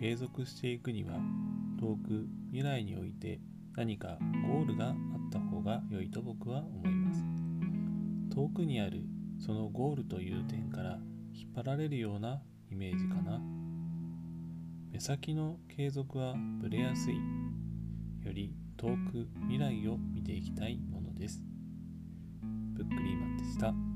継続していくには遠く未来において何かゴールがあった方が良いと僕は思います。遠くにあるそのゴールという点から引っ張られるようなイメージかな。目先の継続はぶれやすい。より遠く未来を見ていきたいものです。ブックリーマンでした。